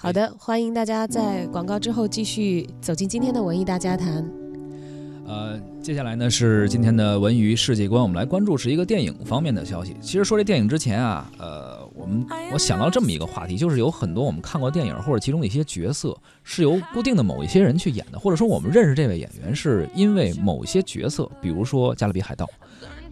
好的，欢迎大家在广告之后继续走进今天的文艺大家谈。呃，接下来呢是今天的文娱世界观，我们来关注是一个电影方面的消息。其实说这电影之前啊，呃，我们我想到这么一个话题，就是有很多我们看过电影或者其中的一些角色是由固定的某一些人去演的，或者说我们认识这位演员是因为某些角色，比如说《加勒比海盗》，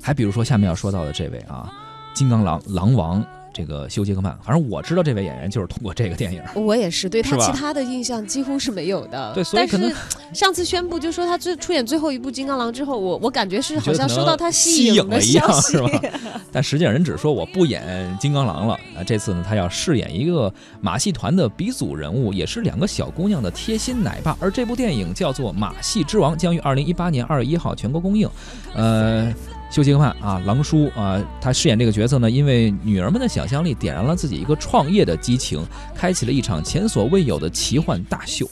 还比如说下面要说到的这位啊，《金刚狼》狼王。这个休·杰克曼，反正我知道这位演员就是通过这个电影。我也是对他其他的印象几乎是没有的。对所以可能 上次宣布就说他最出演最后一部《金刚狼》之后，我我感觉是好像收到他吸引的引了一样消息是吧 但实际上人只说我不演金刚狼了啊，这次呢他要饰演一个马戏团的鼻祖人物，也是两个小姑娘的贴心奶爸。而这部电影叫做《马戏之王》，将于二零一八年二月一号全国公映。呃。休·杰克曼啊，狼叔啊，他饰演这个角色呢，因为女儿们的想象力点燃了自己一个创业的激情，开启了一场前所未有的奇幻大秀。《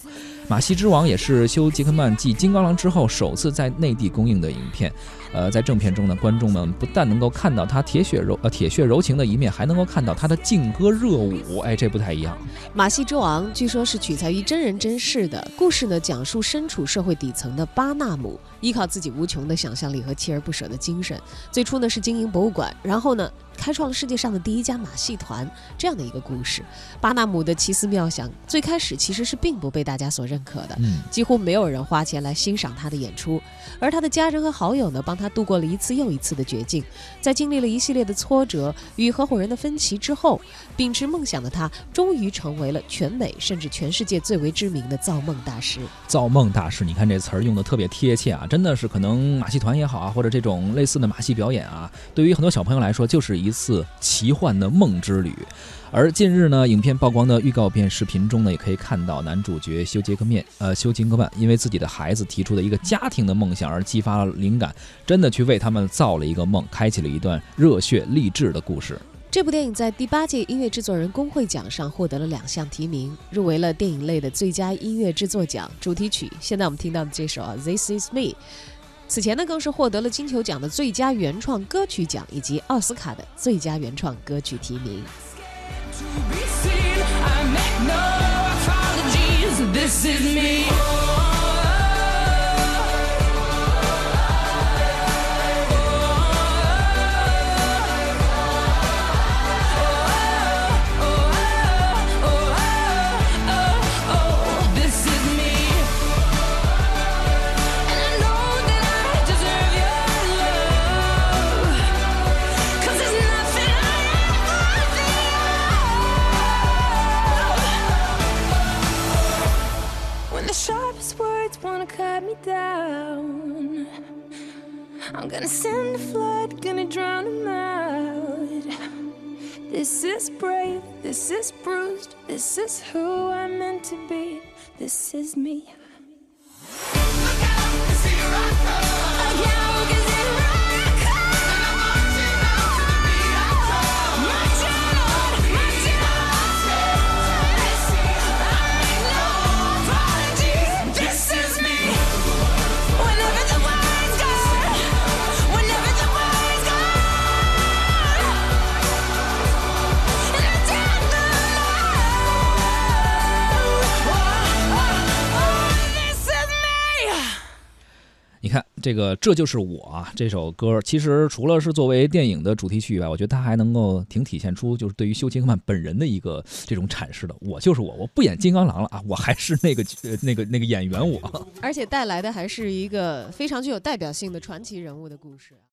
马戏之王》也是休·杰克曼继《金刚狼》之后首次在内地公映的影片。呃，在正片中呢，观众们不但能够看到他铁血柔呃铁血柔情的一面，还能够看到他的劲歌热舞。哎，这不太一样。马戏之王》据说是取材于真人真事的故事呢，讲述身处社会底层的巴纳姆，依靠自己无穷的想象力和锲而不舍的精神，最初呢是经营博物馆，然后呢开创了世界上的第一家马戏团这样的一个故事。巴纳姆的奇思妙想，最开始其实是并不被大家所认可的，嗯，几乎没有人花钱来欣赏他的演出，而他的家人和好友呢，帮他度过了一次又一次的绝境。在经历了一系列的挫折与合伙人的分歧之后，秉持梦想的他，终于成为了全美甚至全世界最为知名的造梦大师。造梦大师，你看这词儿用的特别贴切啊，真的是可能马戏团也好啊，或者这种类似的马戏表演啊，对于很多小朋友来说，就是一次奇幻的梦之旅。而近日呢，影片曝光的预告片视频中呢，也可以看到男主角休·杰克面呃休·金克曼因为自己的孩子提出的一个家庭的梦想而激发了灵感，真的去为他们造了一个梦，开启了一段热血励志的故事。这部电影在第八届音乐制作人工会奖上获得了两项提名，入围了电影类的最佳音乐制作奖主题曲。现在我们听到的这首，《This Is Me》，此前呢更是获得了金球奖的最佳原创歌曲奖以及奥斯卡的最佳原创歌曲提名。Down, I'm gonna send a flood, gonna drown them out. This is brave, this is bruised, this is who I'm meant to be, this is me. 这个，这就是我啊！这首歌其实除了是作为电影的主题曲以外，我觉得它还能够挺体现出就是对于休·杰克曼本人的一个这种阐释的。我就是我，我不演金刚狼了啊，我还是那个呃那个那个演员我。而且带来的还是一个非常具有代表性的传奇人物的故事。